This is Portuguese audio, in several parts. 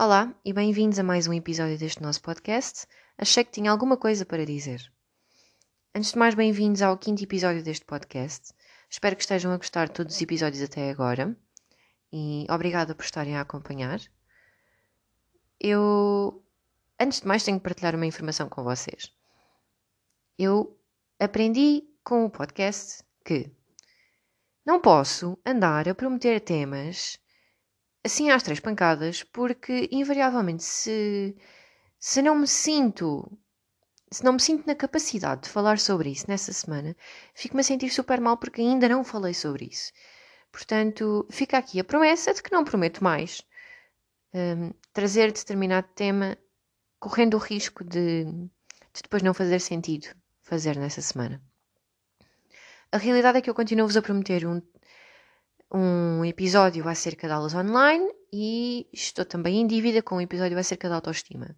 Olá e bem-vindos a mais um episódio deste nosso podcast. Achei que tinha alguma coisa para dizer. Antes de mais, bem-vindos ao quinto episódio deste podcast. Espero que estejam a gostar de todos os episódios até agora e obrigada por estarem a acompanhar. Eu, antes de mais, tenho que partilhar uma informação com vocês. Eu aprendi com o podcast que não posso andar a prometer temas assim às três pancadas, porque invariavelmente se, se não me sinto se não me sinto na capacidade de falar sobre isso nessa semana, fico-me a sentir super mal porque ainda não falei sobre isso. Portanto, fica aqui a promessa de que não prometo mais um, trazer determinado tema, correndo o risco de, de depois não fazer sentido fazer nessa semana. A realidade é que eu continuo-vos a prometer um, um episódio acerca de aulas online e estou também em dívida com um episódio acerca da autoestima.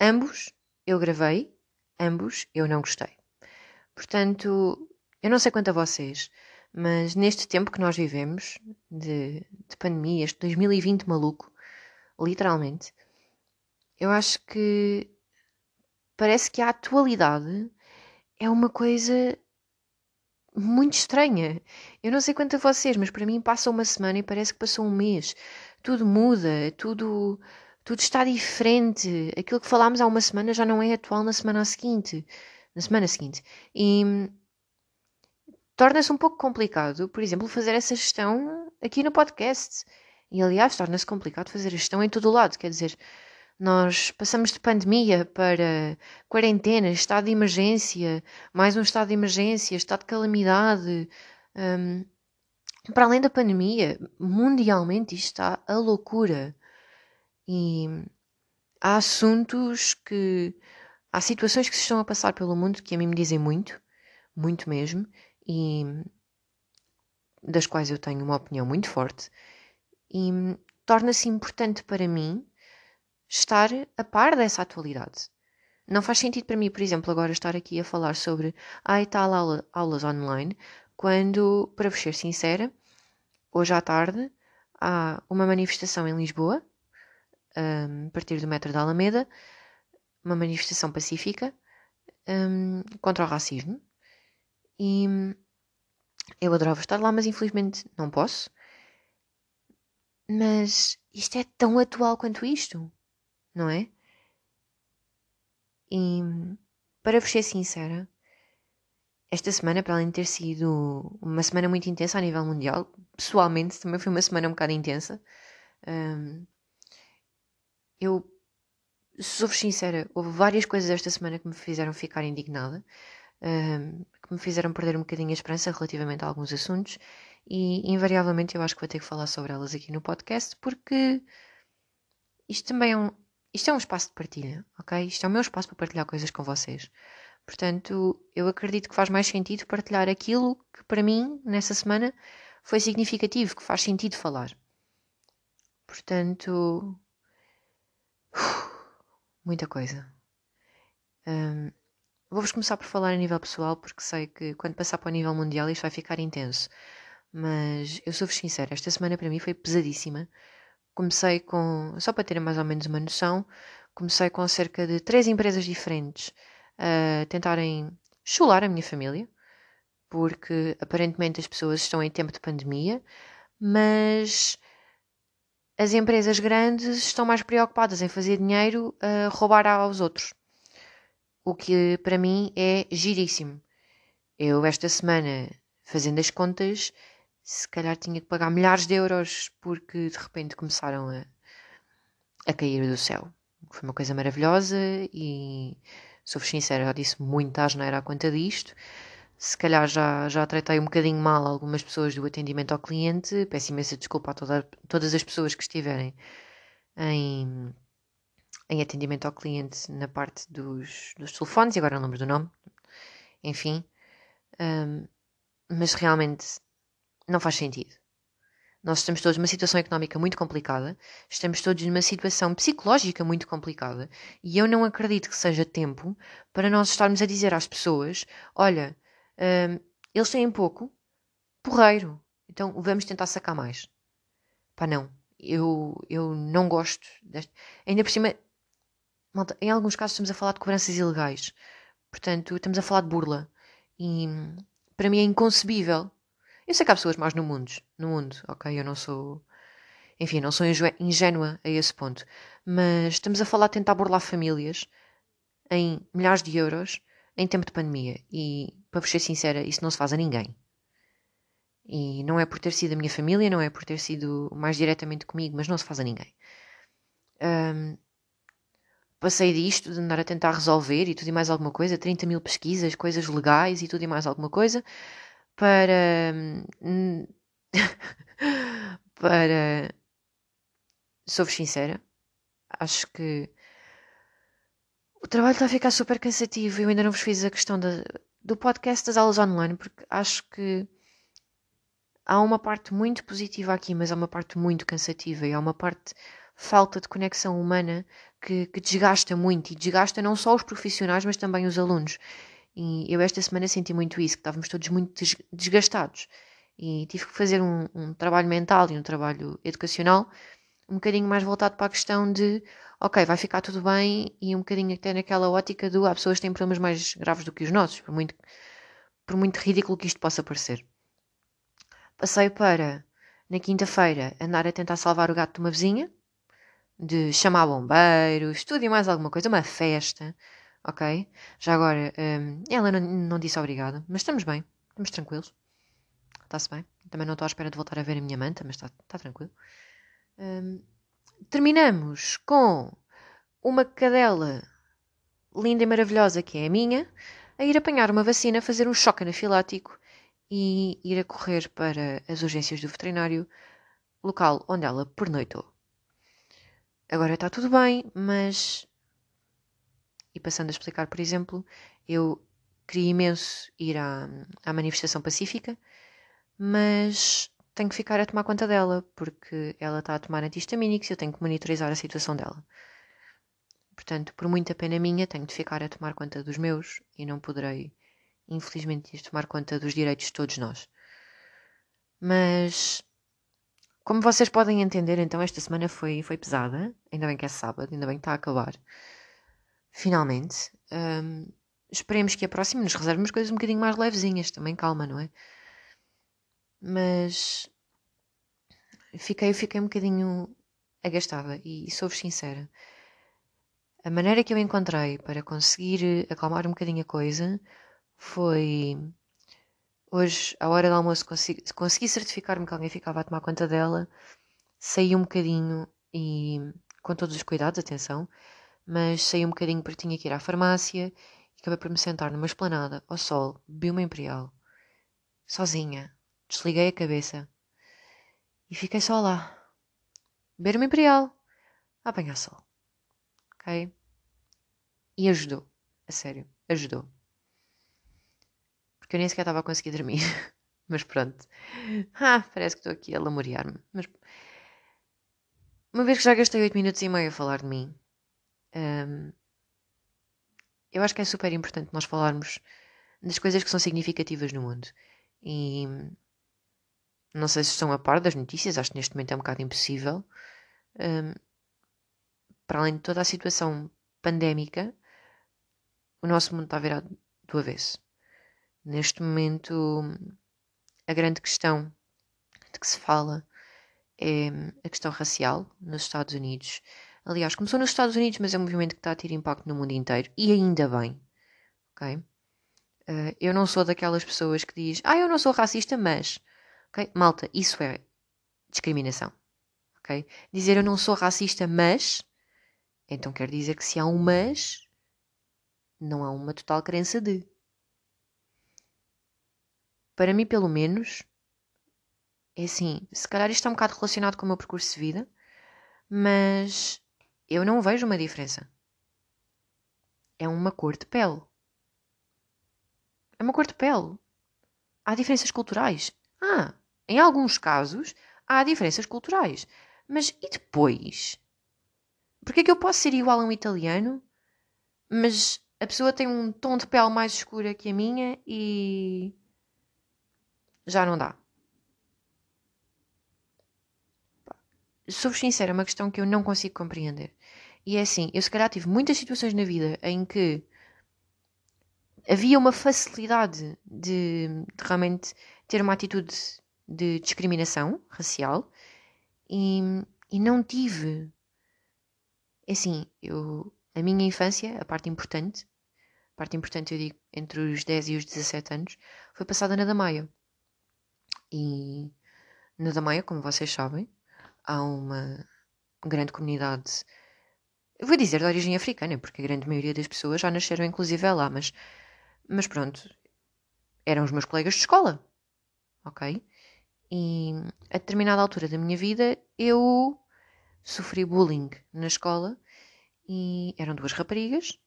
Ambos eu gravei, ambos eu não gostei. Portanto, eu não sei quanto a vocês, mas neste tempo que nós vivemos, de, de pandemia, este 2020 maluco, literalmente, eu acho que parece que a atualidade é uma coisa muito estranha. Eu não sei quanto a vocês, mas para mim passa uma semana e parece que passou um mês. Tudo muda, tudo, tudo está diferente. Aquilo que falámos há uma semana já não é atual na semana seguinte. Na semana seguinte. E torna-se um pouco complicado, por exemplo, fazer essa gestão aqui no podcast. E aliás, torna-se complicado fazer a gestão em todo o lado. Quer dizer, nós passamos de pandemia para quarentena, estado de emergência, mais um estado de emergência, estado de calamidade. Um, para além da pandemia, mundialmente isto está a loucura. E há assuntos que. Há situações que se estão a passar pelo mundo que a mim me dizem muito, muito mesmo, e das quais eu tenho uma opinião muito forte. E torna-se importante para mim estar a par dessa atualidade. Não faz sentido para mim, por exemplo, agora estar aqui a falar sobre ai tal aula, aulas online, quando, para vos ser sincera, hoje à tarde há uma manifestação em Lisboa, um, a partir do metro da Alameda, uma manifestação pacífica um, contra o racismo. E eu adorava estar lá, mas infelizmente não posso. Mas isto é tão atual quanto isto não é? E para vos ser sincera, esta semana, para além de ter sido uma semana muito intensa a nível mundial, pessoalmente também foi uma semana um bocado intensa. Um, eu sou-vos sincera, houve várias coisas esta semana que me fizeram ficar indignada, um, que me fizeram perder um bocadinho a esperança relativamente a alguns assuntos, e invariavelmente eu acho que vou ter que falar sobre elas aqui no podcast, porque isto também é um, isto é um espaço de partilha, ok? Isto é o meu espaço para partilhar coisas com vocês. Portanto, eu acredito que faz mais sentido partilhar aquilo que para mim, nessa semana, foi significativo, que faz sentido falar. Portanto, muita coisa. Um, Vou-vos começar por falar a nível pessoal, porque sei que quando passar para o nível mundial isto vai ficar intenso. Mas eu sou-vos sincera, esta semana para mim foi pesadíssima comecei com, só para terem mais ou menos uma noção, comecei com cerca de três empresas diferentes a tentarem chular a minha família, porque aparentemente as pessoas estão em tempo de pandemia, mas as empresas grandes estão mais preocupadas em fazer dinheiro a roubar aos outros. O que para mim é giríssimo. Eu, esta semana, fazendo as contas, se calhar tinha que pagar milhares de euros porque de repente começaram a, a cair do céu. Foi uma coisa maravilhosa e sou sincera, já disse muita asneira à conta disto. Se calhar já, já tratei um bocadinho mal algumas pessoas do atendimento ao cliente. Peço imensa desculpa a toda, todas as pessoas que estiverem em, em atendimento ao cliente na parte dos, dos telefones, e agora não lembro do nome. Enfim. Um, mas realmente não faz sentido. Nós estamos todos numa situação económica muito complicada, estamos todos numa situação psicológica muito complicada e eu não acredito que seja tempo para nós estarmos a dizer às pessoas: olha, hum, eles têm pouco, porreiro, então vamos tentar sacar mais. Pá, não. eu, eu não gosto deste. Ainda por cima, malta, em alguns casos estamos a falar de cobranças ilegais. Portanto, estamos a falar de burla. E para mim é inconcebível. Eu sei que há pessoas mais no mundo, no mundo, ok? Eu não sou. Enfim, não sou ingênua a esse ponto. Mas estamos a falar de tentar burlar famílias em milhares de euros em tempo de pandemia. E, para vos ser sincera, isso não se faz a ninguém. E não é por ter sido a minha família, não é por ter sido mais diretamente comigo, mas não se faz a ninguém. Um, passei disto, de andar a tentar resolver e tudo e mais alguma coisa, 30 mil pesquisas, coisas legais e tudo e mais alguma coisa, para. Hum, para. Sou-vos sincera, acho que o trabalho está a ficar super cansativo. Eu ainda não vos fiz a questão da, do podcast das aulas online, porque acho que há uma parte muito positiva aqui, mas há uma parte muito cansativa e há uma parte falta de conexão humana que, que, desgasta muito e desgasta não só os profissionais, mas também os alunos. E eu esta semana senti muito isso, que estávamos todos muito desgastados e tive que fazer um, um trabalho mental e um trabalho educacional um bocadinho mais voltado para a questão de ok, vai ficar tudo bem e um bocadinho até naquela ótica do há pessoas que têm problemas mais graves do que os nossos, por muito, por muito ridículo que isto possa parecer. Passei para, na quinta-feira, andar a tentar salvar o gato de uma vizinha, de chamar bombeiros, tudo e mais alguma coisa, uma festa, ok? Já agora, um, ela não, não disse obrigada, mas estamos bem, estamos tranquilos. Está-se bem. Também não estou à espera de voltar a ver a minha manta, mas está, está tranquilo. Um, terminamos com uma cadela linda e maravilhosa que é a minha, a ir apanhar uma vacina, fazer um choque anafilático e ir a correr para as urgências do veterinário, local onde ela pernoitou. Agora está tudo bem, mas. E passando a explicar, por exemplo, eu queria imenso ir à, à manifestação pacífica, mas tenho que ficar a tomar conta dela, porque ela está a tomar antihistamínicos e eu tenho que monitorizar a situação dela. Portanto, por muita pena minha, tenho de ficar a tomar conta dos meus e não poderei, infelizmente, tomar conta dos direitos de todos nós. Mas, como vocês podem entender, então esta semana foi, foi pesada. Ainda bem que é sábado, ainda bem que está a acabar. Finalmente. Um, esperemos que a próxima nos reserve umas coisas um bocadinho mais levezinhas. Também calma, não é? mas fiquei, fiquei um bocadinho agastada e sou-vos sincera. A maneira que eu encontrei para conseguir acalmar um bocadinho a coisa foi hoje, à hora do almoço, consegui, consegui certificar-me que alguém ficava a tomar conta dela, saí um bocadinho e com todos os cuidados, atenção, mas saí um bocadinho porque tinha que ir à farmácia e acabei por me sentar numa esplanada ao sol, bebi uma imperial, sozinha, Desliguei a cabeça e fiquei só lá. Beber uma imperial, a apanhar sol. Ok? E ajudou. A sério, ajudou. Porque eu nem sequer estava a conseguir dormir. Mas pronto. Ah, parece que estou aqui a lamorear-me. Mas uma vez que já gastei 8 minutos e meio a falar de mim, um, eu acho que é super importante nós falarmos das coisas que são significativas no mundo. E não sei se estão a par das notícias, acho que neste momento é um bocado impossível. Um, para além de toda a situação pandémica, o nosso mundo está virado do avesso. Neste momento, a grande questão de que se fala é a questão racial nos Estados Unidos. Aliás, começou nos Estados Unidos, mas é um movimento que está a ter impacto no mundo inteiro. E ainda bem. Ok? Uh, eu não sou daquelas pessoas que diz, ah, eu não sou racista, mas. Ok? Malta, isso é discriminação. Ok? Dizer eu não sou racista, mas. Então quer dizer que se há um mas, não há uma total crença de. Para mim, pelo menos, é assim, se calhar isto está um bocado relacionado com o meu percurso de vida, mas eu não vejo uma diferença. É uma cor de pele. É uma cor de pele. Há diferenças culturais. Ah, em alguns casos, há diferenças culturais. Mas e depois? Porque é que eu posso ser igual a um italiano, mas a pessoa tem um tom de pele mais escura que a minha e. já não dá. sou sincera, é uma questão que eu não consigo compreender. E é assim, eu se calhar tive muitas situações na vida em que havia uma facilidade de, de realmente ter uma atitude de discriminação racial e, e não tive. É assim, eu, a minha infância, a parte importante, a parte importante eu digo entre os 10 e os 17 anos, foi passada na Damaia. E na Damaia, como vocês sabem, há uma grande comunidade, eu vou dizer de origem africana, porque a grande maioria das pessoas já nasceram inclusive lá, mas, mas pronto, eram os meus colegas de escola, ok? E a determinada altura da minha vida eu sofri bullying na escola e eram duas raparigas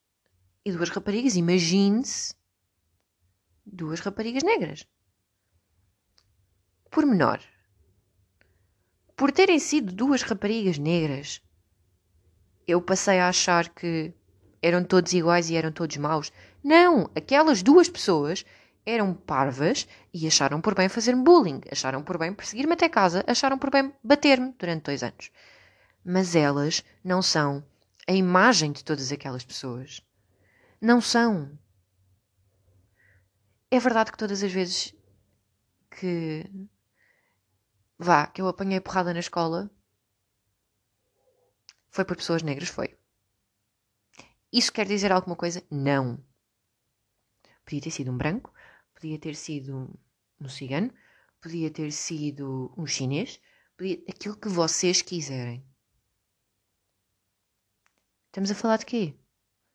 e duas raparigas, imagine-se, duas raparigas negras. Por menor, por terem sido duas raparigas negras, eu passei a achar que eram todos iguais e eram todos maus. Não! Aquelas duas pessoas eram parvas e acharam por bem fazer-me bullying, acharam por bem perseguir-me até casa, acharam por bem bater-me durante dois anos. Mas elas não são a imagem de todas aquelas pessoas. Não são. É verdade que todas as vezes que vá, que eu apanhei porrada na escola, foi por pessoas negras? Foi. Isso quer dizer alguma coisa? Não. Podia ter sido um branco, podia ter sido um cigano, podia ter sido um chinês, podia... aquilo que vocês quiserem. Estamos a falar de quê?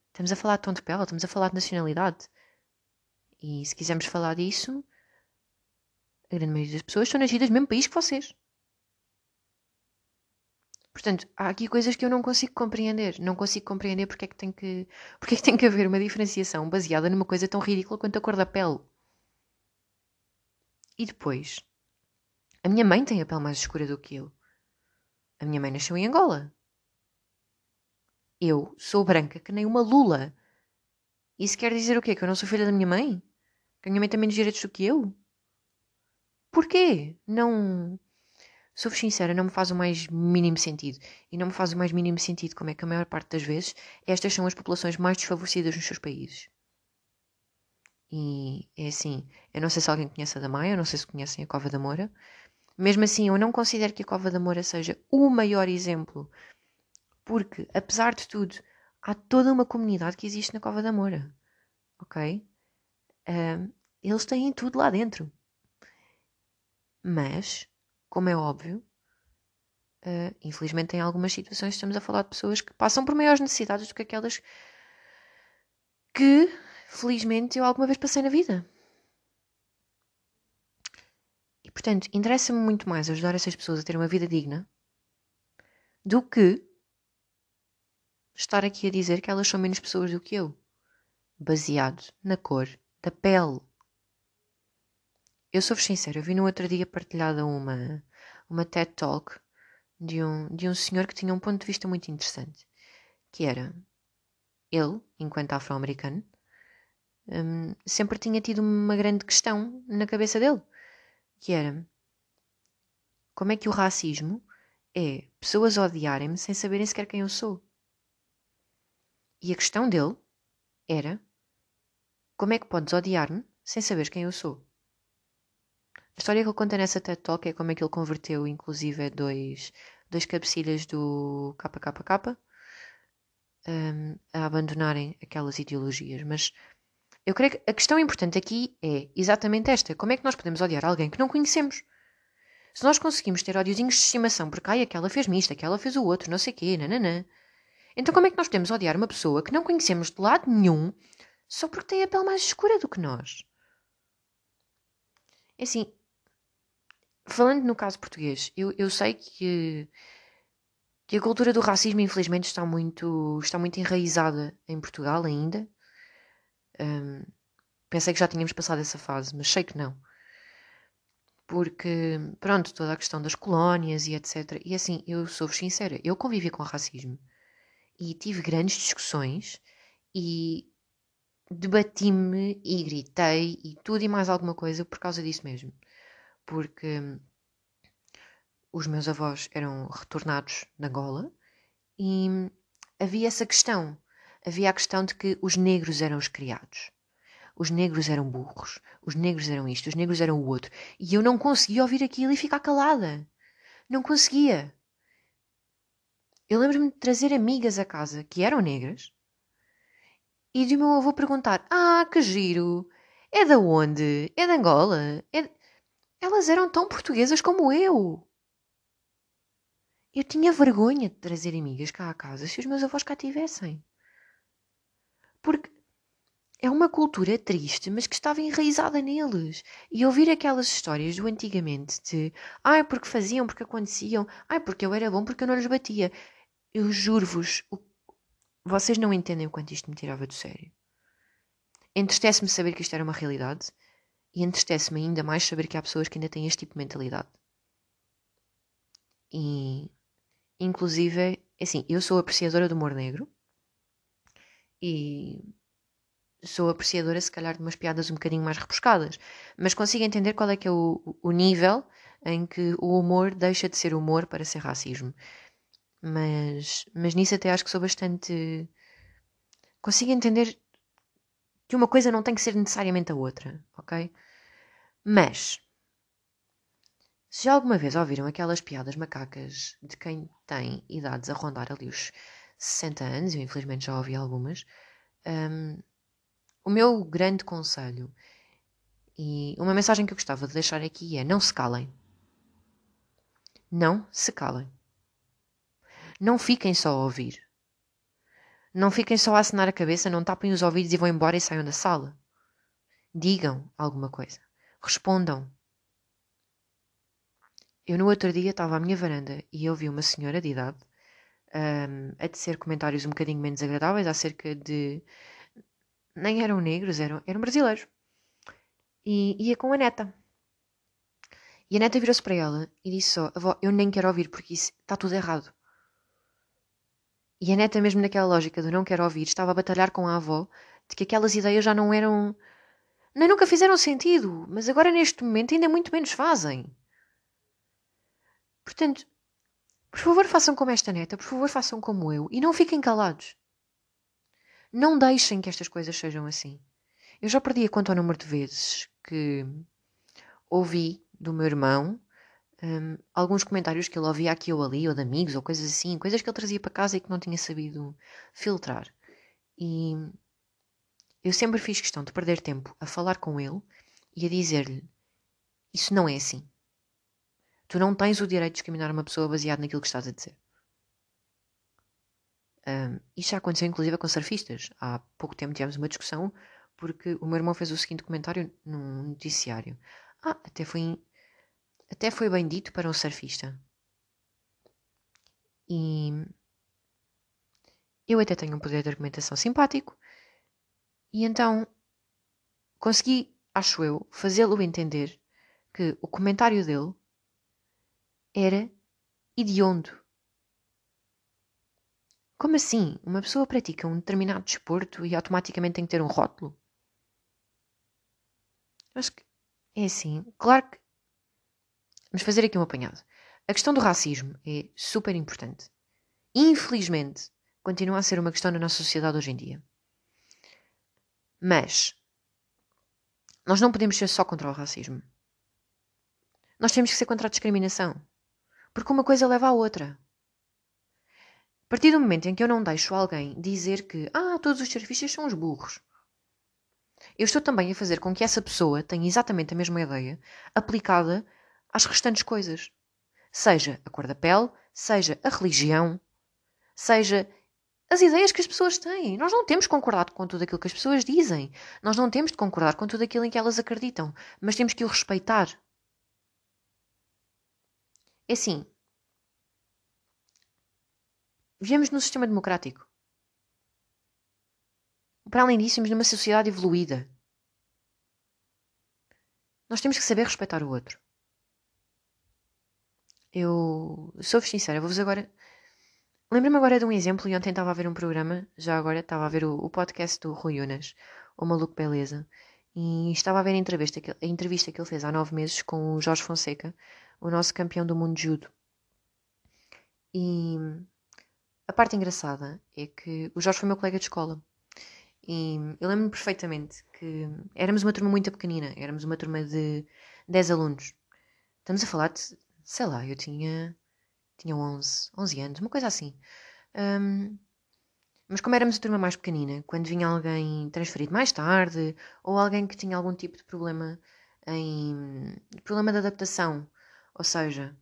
Estamos a falar de tom de pele, estamos a falar de nacionalidade. E se quisermos falar disso, a grande maioria das pessoas estão nascidas no mesmo país que vocês. Portanto, há aqui coisas que eu não consigo compreender. Não consigo compreender porque é que tem que, porque é que, tem que haver uma diferenciação baseada numa coisa tão ridícula quanto a cor da pele. E depois, a minha mãe tem a pele mais escura do que eu. A minha mãe nasceu em Angola. Eu sou branca que nem uma lula. Isso quer dizer o quê? Que eu não sou filha da minha mãe? Que a minha mãe tem menos direitos do que eu? Porquê? Não. Sou-vos sincera, não me faz o mais mínimo sentido. E não me faz o mais mínimo sentido como é que a maior parte das vezes estas são as populações mais desfavorecidas nos seus países. E é assim, eu não sei se alguém conhece a da Maia, eu não sei se conhecem a Cova da Moura. Mesmo assim, eu não considero que a Cova da Moura seja o maior exemplo, porque, apesar de tudo, há toda uma comunidade que existe na Cova da Moura. Ok? Eles têm tudo lá dentro. Mas, como é óbvio, uh, infelizmente em algumas situações estamos a falar de pessoas que passam por maiores necessidades do que aquelas que, felizmente, eu alguma vez passei na vida. E, portanto, interessa-me muito mais ajudar essas pessoas a ter uma vida digna do que estar aqui a dizer que elas são menos pessoas do que eu, baseado na cor da pele eu sou-vos sincero, eu vi no outro dia partilhada uma, uma TED Talk de um, de um senhor que tinha um ponto de vista muito interessante, que era ele, enquanto afro-americano, um, sempre tinha tido uma grande questão na cabeça dele, que era como é que o racismo é pessoas odiarem-me sem saberem sequer quem eu sou. E a questão dele era como é que podes odiar-me sem saber quem eu sou? A história que ele conta nessa TED Talk é como é que ele converteu, inclusive, dois, dois cabecilhas do KKK um, a abandonarem aquelas ideologias. Mas eu creio que a questão importante aqui é exatamente esta: como é que nós podemos odiar alguém que não conhecemos? Se nós conseguimos ter ódiozinhos de estimação porque ai, aquela fez-me isto, aquela fez o outro, não sei quê, nananã. Então como é que nós podemos odiar uma pessoa que não conhecemos de lado nenhum só porque tem a pele mais escura do que nós? É assim, falando no caso português, eu, eu sei que, que a cultura do racismo, infelizmente, está muito, está muito enraizada em Portugal ainda. Um, pensei que já tínhamos passado essa fase, mas sei que não. Porque, pronto, toda a questão das colónias e etc. E assim, eu sou sincera, eu convivi com racismo e tive grandes discussões e debati-me e gritei e tudo e mais alguma coisa por causa disso mesmo porque os meus avós eram retornados na Angola e havia essa questão. Havia a questão de que os negros eram os criados. Os negros eram burros. Os negros eram isto. Os negros eram o outro. E eu não conseguia ouvir aquilo e ficar calada. Não conseguia. Eu lembro-me de trazer amigas a casa que eram negras e de meu avô perguntar: Ah, que giro! É da onde? É de Angola? É... Elas eram tão portuguesas como eu. Eu tinha vergonha de trazer amigas cá à casa se os meus avós cá tivessem. Porque é uma cultura triste, mas que estava enraizada neles. E ouvir aquelas histórias do antigamente de ai, porque faziam, porque aconteciam, ai, porque eu era bom, porque eu não lhes batia. Eu juro-vos, vocês não entendem o quanto isto me tirava do sério. Entristece-me saber que isto era uma realidade e entristece-me ainda mais saber que há pessoas que ainda têm este tipo de mentalidade. E, inclusive, é assim, eu sou apreciadora do humor negro e sou apreciadora, se calhar, de umas piadas um bocadinho mais repuscadas, mas consigo entender qual é que é o, o nível em que o humor deixa de ser humor para ser racismo. Mas, mas nisso até acho que sou bastante. Consigo entender que uma coisa não tem que ser necessariamente a outra, ok? Mas, se alguma vez ouviram aquelas piadas macacas de quem tem idades a rondar ali os 60 anos, eu infelizmente já ouvi algumas, um, o meu grande conselho e uma mensagem que eu gostava de deixar aqui é: não se calem. Não se calem. Não fiquem só a ouvir. Não fiquem só a acenar a cabeça, não tapem os ouvidos e vão embora e saiam da sala. Digam alguma coisa. Respondam. Eu no outro dia estava à minha varanda e ouvi uma senhora de idade um, a tecer comentários um bocadinho menos agradáveis acerca de nem eram negros, eram, eram brasileiros. E ia com a neta. E a neta virou-se para ela e disse só: Avó, eu nem quero ouvir porque isso está tudo errado. E a neta, mesmo naquela lógica do não quero ouvir, estava a batalhar com a avó de que aquelas ideias já não eram. nem nunca fizeram sentido, mas agora neste momento ainda muito menos fazem. Portanto, por favor, façam como esta neta, por favor, façam como eu e não fiquem calados. Não deixem que estas coisas sejam assim. Eu já perdi a conta ao número de vezes que ouvi do meu irmão um, alguns comentários que ele ouvia aqui ou ali, ou de amigos, ou coisas assim, coisas que ele trazia para casa e que não tinha sabido filtrar. E eu sempre fiz questão de perder tempo a falar com ele e a dizer-lhe: Isso não é assim. Tu não tens o direito de discriminar uma pessoa baseado naquilo que estás a dizer. Um, isto já aconteceu inclusive com surfistas. Há pouco tempo tivemos uma discussão porque o meu irmão fez o seguinte comentário num noticiário. Ah, até foi, até foi bem dito para um surfista. E eu até tenho um poder de argumentação simpático. E então consegui, acho eu, fazê-lo entender que o comentário dele era idiondo. Como assim? Uma pessoa pratica um determinado desporto e automaticamente tem que ter um rótulo? Acho que é assim. Claro que. Vamos fazer aqui um apanhado. A questão do racismo é super importante. Infelizmente, continua a ser uma questão na nossa sociedade hoje em dia. Mas nós não podemos ser só contra o racismo. Nós temos que ser contra a discriminação. Porque uma coisa leva à outra. A partir do momento em que eu não deixo alguém dizer que ah, todos os surfistas são os burros, eu estou também a fazer com que essa pessoa tenha exatamente a mesma ideia aplicada às restantes coisas. Seja a cor da pele, seja a religião, seja as ideias que as pessoas têm. Nós não temos de concordar com tudo aquilo que as pessoas dizem. Nós não temos de concordar com tudo aquilo em que elas acreditam. Mas temos que o respeitar. É assim, Vivemos num sistema democrático. Para além disso, vivemos numa sociedade evoluída. Nós temos que saber respeitar o outro. Eu sou-vos sincera, vou-vos agora. Lembro-me agora de um exemplo, e ontem estava a ver um programa, já agora estava a ver o, o podcast do Rui Unas, o Maluco Beleza, e estava a ver a entrevista, que, a entrevista que ele fez há nove meses com o Jorge Fonseca, o nosso campeão do mundo de judo E a parte engraçada é que o Jorge foi meu colega de escola. E eu lembro-me perfeitamente que éramos uma turma muito pequenina, éramos uma turma de 10 alunos. Estamos a falar de, sei lá, eu tinha, tinha 11, 11 anos, uma coisa assim. Um, mas como éramos a turma mais pequenina, quando vinha alguém transferido mais tarde, ou alguém que tinha algum tipo de problema em problema de adaptação, ou seja,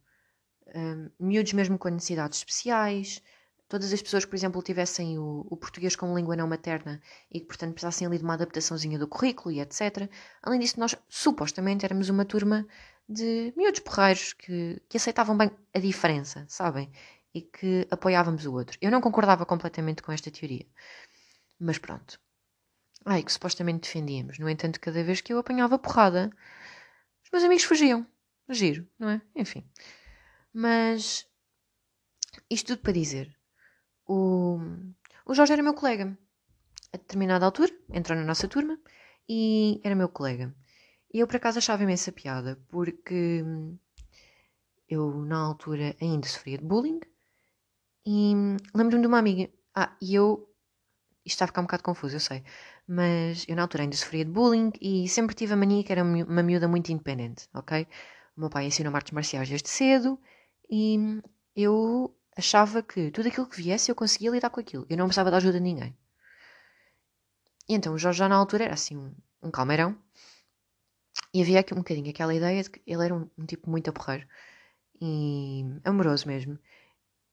um, miúdos mesmo com necessidades especiais, todas as pessoas que, por exemplo, tivessem o, o, português como língua não materna e que, portanto, precisassem ali de uma adaptaçãozinha do currículo e etc. Além disso, nós supostamente éramos uma turma de miúdos porreiros que, que aceitavam bem a diferença, sabem? E que apoiávamos o outro. Eu não concordava completamente com esta teoria. Mas pronto. Ai, que supostamente defendíamos. No entanto, cada vez que eu apanhava porrada, os meus amigos fugiam. Giro, não é? Enfim. Mas isto tudo para dizer o, o Jorge era meu colega. A determinada altura, entrou na nossa turma e era meu colega. E eu por acaso achava imensa piada, porque eu na altura ainda sofria de bullying e lembro-me de uma amiga. Ah, e eu. Isto está a ficar um bocado confuso, eu sei. Mas eu na altura ainda sofria de bullying e sempre tive a mania que era uma miúda muito independente, ok? O meu pai ensinou artes marciais desde cedo e eu achava que tudo aquilo que viesse eu conseguia lidar com aquilo. Eu não precisava de ajuda de ninguém. E então o Jorge já na altura era assim um, um calmeirão. E havia aqui um bocadinho aquela ideia de que ele era um, um tipo muito aporreiro. E amoroso mesmo.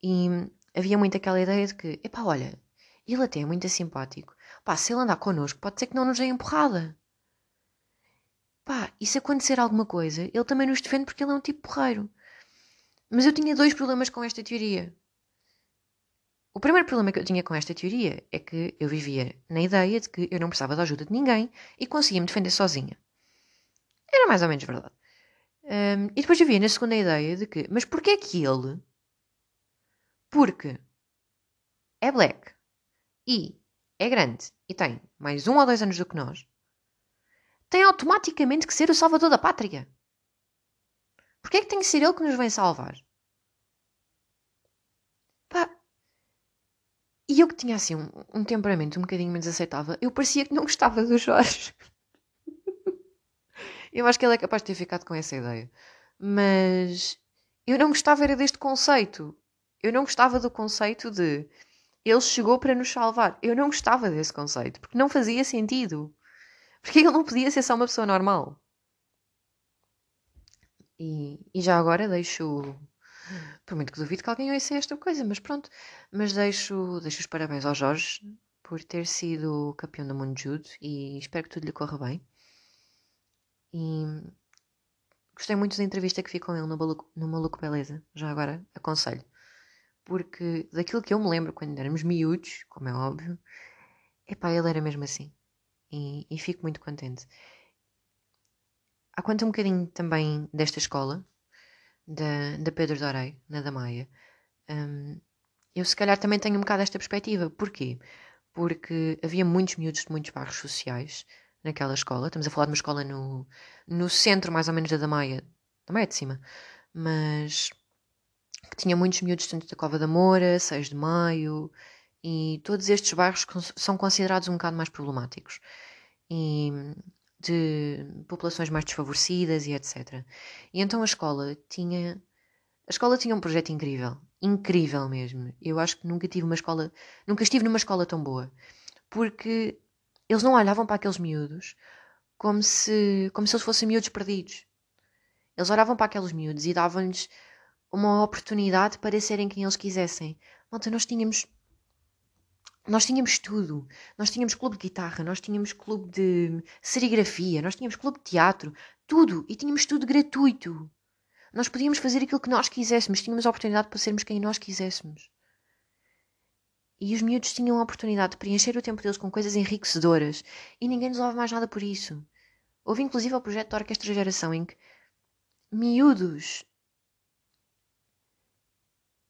E havia muito aquela ideia de que, epá, olha, ele até é muito simpático. Pá, se ele andar connosco, pode ser que não nos dê empurrada. Pá, e se acontecer alguma coisa, ele também nos defende porque ele é um tipo porreiro. Mas eu tinha dois problemas com esta teoria. O primeiro problema que eu tinha com esta teoria é que eu vivia na ideia de que eu não precisava da ajuda de ninguém e conseguia me defender sozinha. Era mais ou menos verdade. Um, e depois vivia na segunda ideia de que, mas porquê é que ele? Porque é black e é grande e tem mais um ou dois anos do que nós, tem automaticamente que ser o salvador da pátria. Porquê é que tem que ser ele que nos vem salvar? Pá. E eu que tinha assim um, um temperamento um bocadinho menos aceitável, eu parecia que não gostava do Jorge. Eu acho que ele é capaz de ter ficado com essa ideia. Mas eu não gostava era deste conceito. Eu não gostava do conceito de ele chegou para nos salvar. Eu não gostava desse conceito, porque não fazia sentido. Porque ele não podia ser só uma pessoa normal. E, e já agora deixo. Por muito que duvido que alguém ouça esta coisa, mas pronto. Mas deixo, deixo os parabéns ao Jorge por ter sido campeão do mundo de judo e espero que tudo lhe corra bem. E gostei muito da entrevista que fiz com ele no Maluco, no Maluco Beleza. Já agora aconselho. Porque daquilo que eu me lembro quando éramos miúdos, como é óbvio, epá, ele era mesmo assim. E, e fico muito contente. Há quanto um bocadinho também desta escola, da, da Pedro Dorei, na da Maia, um, eu se calhar também tenho um bocado esta perspectiva. Porquê? Porque havia muitos miúdos de muitos bairros sociais naquela escola. Estamos a falar de uma escola no, no centro, mais ou menos, da Damaia. Damaia de cima. Mas que tinha muitos miúdos tanto da Cova da Moura, 6 de Maio, e todos estes bairros são considerados um bocado mais problemáticos. E de populações mais desfavorecidas e etc. E então a escola tinha a escola tinha um projeto incrível, incrível mesmo. Eu acho que nunca tive uma escola, nunca estive numa escola tão boa, porque eles não olhavam para aqueles miúdos como se como se eles fossem miúdos perdidos. Eles olhavam para aqueles miúdos e davam-lhes uma oportunidade para serem quem eles quisessem. Malta, nós tínhamos nós tínhamos tudo. Nós tínhamos clube de guitarra, nós tínhamos clube de serigrafia, nós tínhamos clube de teatro, tudo. E tínhamos tudo gratuito. Nós podíamos fazer aquilo que nós quiséssemos, tínhamos a oportunidade para sermos quem nós quiséssemos. E os miúdos tinham a oportunidade de preencher o tempo deles com coisas enriquecedoras e ninguém nos ouve mais nada por isso. Houve inclusive o projeto da Orquestra Geração em que miúdos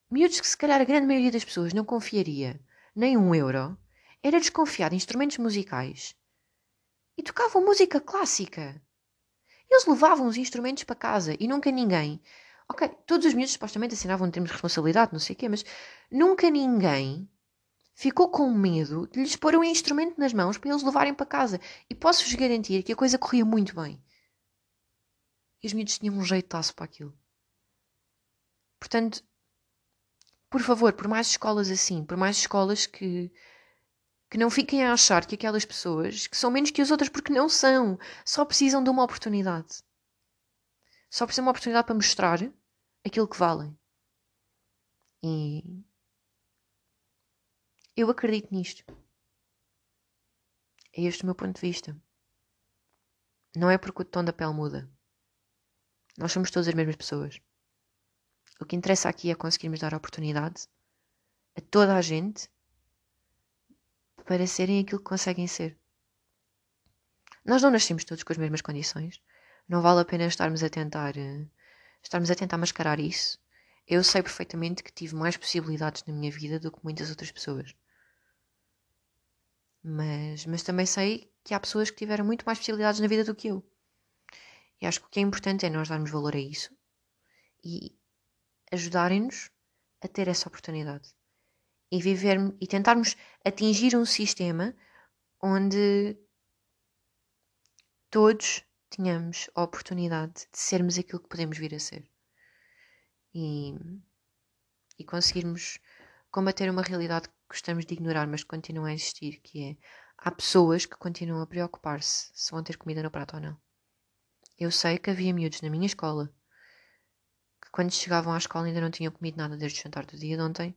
miúdos que se calhar a grande maioria das pessoas não confiaria nem um euro, era desconfiar de instrumentos musicais e tocavam música clássica. Eles levavam os instrumentos para casa e nunca ninguém Ok, todos os miúdos supostamente assinavam termos de responsabilidade, não sei o quê, mas nunca ninguém ficou com medo de lhes pôr um instrumento nas mãos para eles levarem para casa. E posso-vos garantir que a coisa corria muito bem. E os miúdos tinham um jeitaço para aquilo. Portanto, por favor, por mais escolas assim, por mais escolas que, que não fiquem a achar que aquelas pessoas que são menos que as outras, porque não são, só precisam de uma oportunidade. Só precisam de uma oportunidade para mostrar aquilo que valem. E eu acredito nisto. É este o meu ponto de vista. Não é porque o tom da pele muda. Nós somos todas as mesmas pessoas. O que interessa aqui é conseguirmos dar oportunidade a toda a gente para serem aquilo que conseguem ser. Nós não nascemos todos com as mesmas condições. Não vale a pena estarmos a tentar uh, estarmos a tentar mascarar isso. Eu sei perfeitamente que tive mais possibilidades na minha vida do que muitas outras pessoas. Mas, mas também sei que há pessoas que tiveram muito mais possibilidades na vida do que eu. E acho que o que é importante é nós darmos valor a isso e ajudarem-nos a ter essa oportunidade. E e tentarmos atingir um sistema onde todos tenhamos a oportunidade de sermos aquilo que podemos vir a ser. E, e conseguirmos combater uma realidade gostamos de ignorar, mas que continua a existir, que é há pessoas que continuam a preocupar-se se vão ter comida no prato ou não. Eu sei que havia miúdos na minha escola que quando chegavam à escola ainda não tinham comido nada desde o jantar do dia de ontem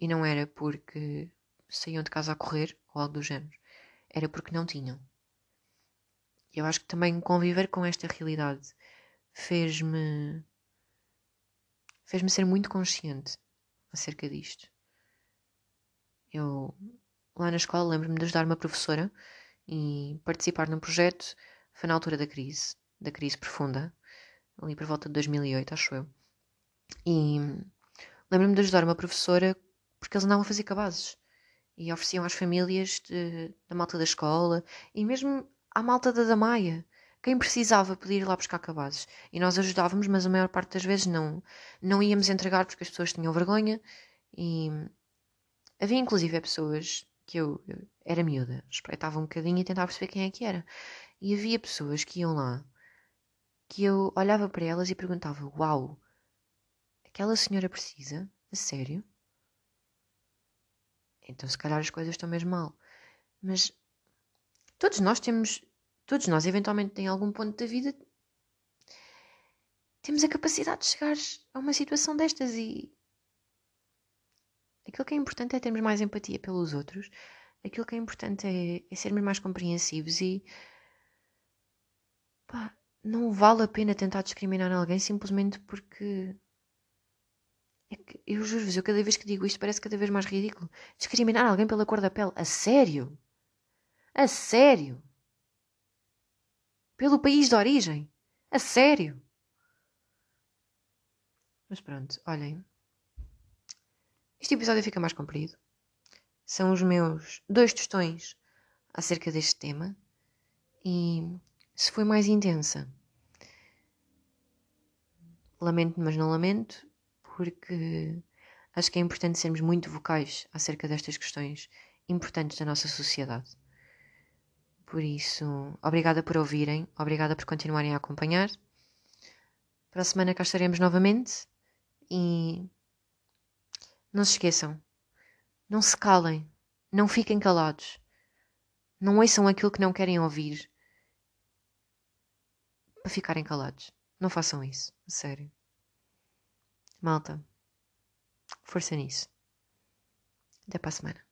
e não era porque saíam de casa a correr ou algo do género. Era porque não tinham. Eu acho que também conviver com esta realidade fez-me fez-me ser muito consciente acerca disto. Eu, lá na escola, lembro-me de ajudar uma professora e participar num projeto. Foi na altura da crise, da crise profunda, ali por volta de 2008, acho eu. E lembro-me de ajudar uma professora porque eles andavam a fazer cabazes e ofereciam às famílias de, da malta da escola e mesmo à malta da Damaia. Quem precisava podia ir lá buscar cabazes. E nós ajudávamos, mas a maior parte das vezes não, não íamos entregar porque as pessoas tinham vergonha e Havia inclusive pessoas que eu, eu era miúda, espreitava um bocadinho e tentava perceber quem é que era. E havia pessoas que iam lá que eu olhava para elas e perguntava: Uau, aquela senhora precisa? A sério? Então se calhar as coisas estão mesmo mal. Mas todos nós temos, todos nós eventualmente em algum ponto da vida temos a capacidade de chegar a uma situação destas e Aquilo que é importante é termos mais empatia pelos outros. Aquilo que é importante é, é sermos mais compreensivos e. Pá, não vale a pena tentar discriminar alguém simplesmente porque. É que, eu juro-vos, eu cada vez que digo isto parece cada vez mais ridículo. Discriminar alguém pela cor da pele. A sério? A sério? Pelo país de origem? A sério? Mas pronto, olhem. Este episódio fica mais comprido. São os meus dois tostões acerca deste tema. E se foi mais intensa, lamento, mas não lamento, porque acho que é importante sermos muito vocais acerca destas questões importantes da nossa sociedade. Por isso, obrigada por ouvirem, obrigada por continuarem a acompanhar. Para a semana cá estaremos novamente e não se esqueçam. Não se calem. Não fiquem calados. Não ouçam aquilo que não querem ouvir para ficarem calados. Não façam isso. Sério. Malta. Força nisso. Até para a semana.